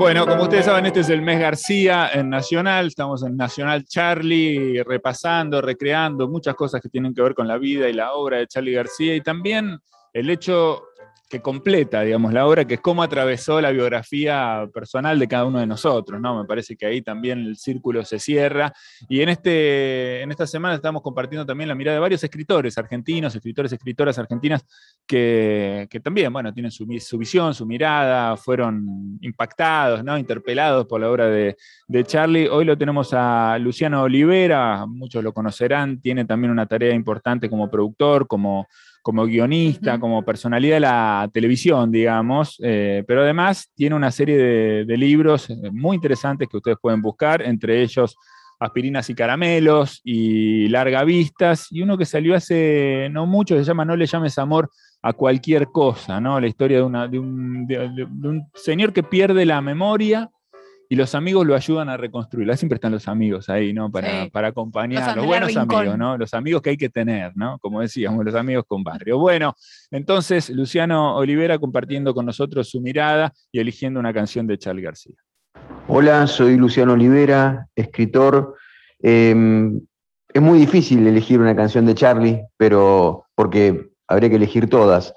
Bueno, como ustedes saben, este es el mes García en Nacional. Estamos en Nacional Charlie, repasando, recreando muchas cosas que tienen que ver con la vida y la obra de Charlie García y también el hecho que completa, digamos, la obra, que es cómo atravesó la biografía personal de cada uno de nosotros, ¿no? Me parece que ahí también el círculo se cierra. Y en, este, en esta semana estamos compartiendo también la mirada de varios escritores argentinos, escritores, escritoras argentinas, que, también, bueno, tienen su, visión, su mirada, fueron impactados, ¿no? Interpelados por la obra de, de Charlie. Hoy lo tenemos a Luciano Olivera, muchos lo conocerán, tiene también una tarea importante como productor, como como guionista, como personalidad de la televisión, digamos, eh, pero además tiene una serie de, libros eh, muy interesantes que ustedes pueden buscar, entre ellos Aspirinas y Caramelos y Larga Vistas, y uno que salió hace no mucho, que se llama No le llames amor a cualquier cosa, ¿no? La historia de, una, de un señor que pierde la memoria y los amigos lo ayudan a reconstruirla. Siempre están los amigos ahí, ¿no? Para, para acompañar, los, buenos amigos, ¿no? Los amigos que hay que tener, ¿no? Como decíamos, los amigos con barrio. Bueno, entonces Luciano Olivera compartiendo con nosotros su mirada y eligiendo una canción de Charlie García. Hola, soy Luciano Olivera, escritor. Em, es muy difícil elegir una canción de Charlie, pero porque habría que elegir todas.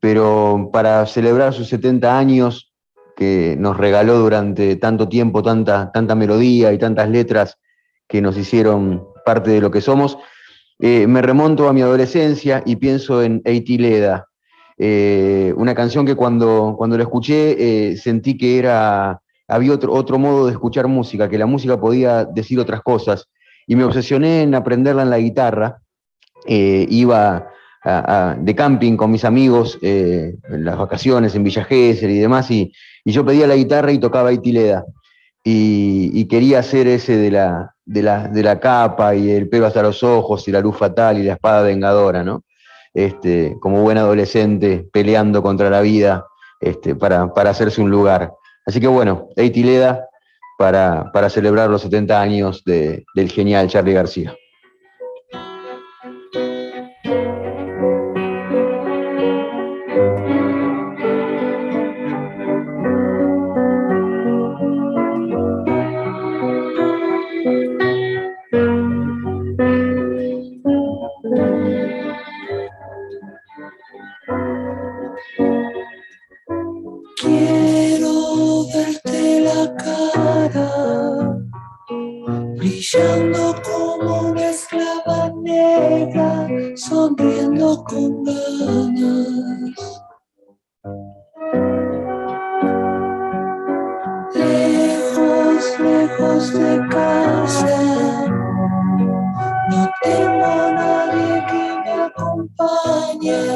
Pero para celebrar sus 70 años, que nos regaló durante tanto tiempo tanta, tanta melodía y tantas letras que nos hicieron parte de lo que somos. Eh, me remonto a mi adolescencia y pienso en Eitileda, eh, una canción que cuando, cuando la escuché eh, sentí que era, había otro, otro modo de escuchar música, que la música podía decir otras cosas. Y me obsesioné en aprenderla en la guitarra. iba de camping con mis amigos en las vacaciones en Villa y demás, y, y yo pedía la guitarra y tocaba Itileda. Y, quería hacer ese de la, de, la, de la capa y el pelo hasta los ojos y la luz fatal y la espada vengadora, ¿no? Este, como buen adolescente peleando contra la vida este, para, para hacerse un lugar. Así que bueno, Eitileda para, para celebrar los 70 años de, del genial Charlie García. brillando como una esclava negra, sonriendo con ganas. Lejos, lejos de casa, no tengo nadie que me acompañe.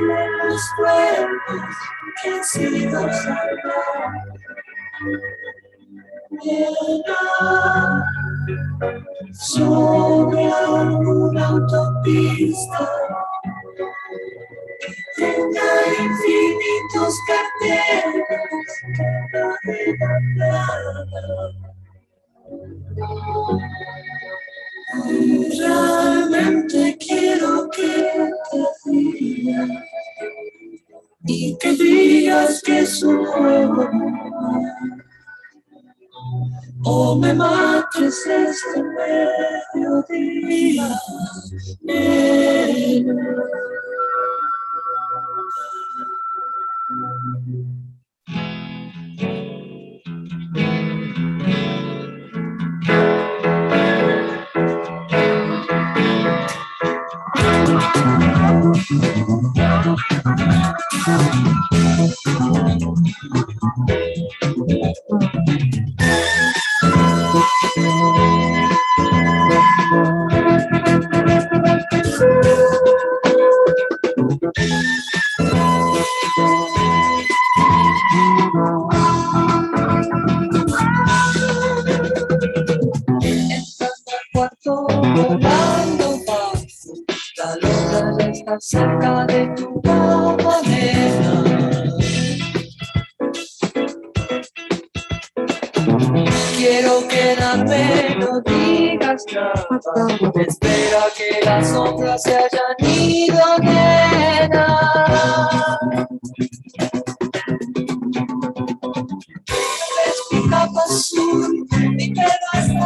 nuestros cuerpos que han sido salvados. Sobre alguna autopista que tenga infinitos carteles que no nada. Que digas que es un juego o me mates este mediodía. Estás cuarto volando, vas, la luna ya está cerca. Quedarme, no digas nada. Espera que las sombras se hayan ido, nena. mi capa azul, mi pelo hasta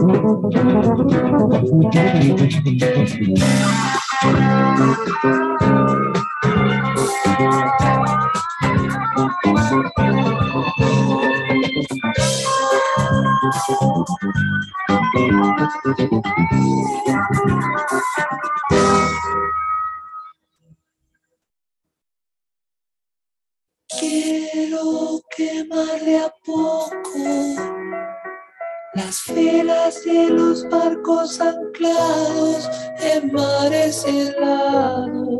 Quiero quemarle a poco las filas de los barcos anclados en mares helados.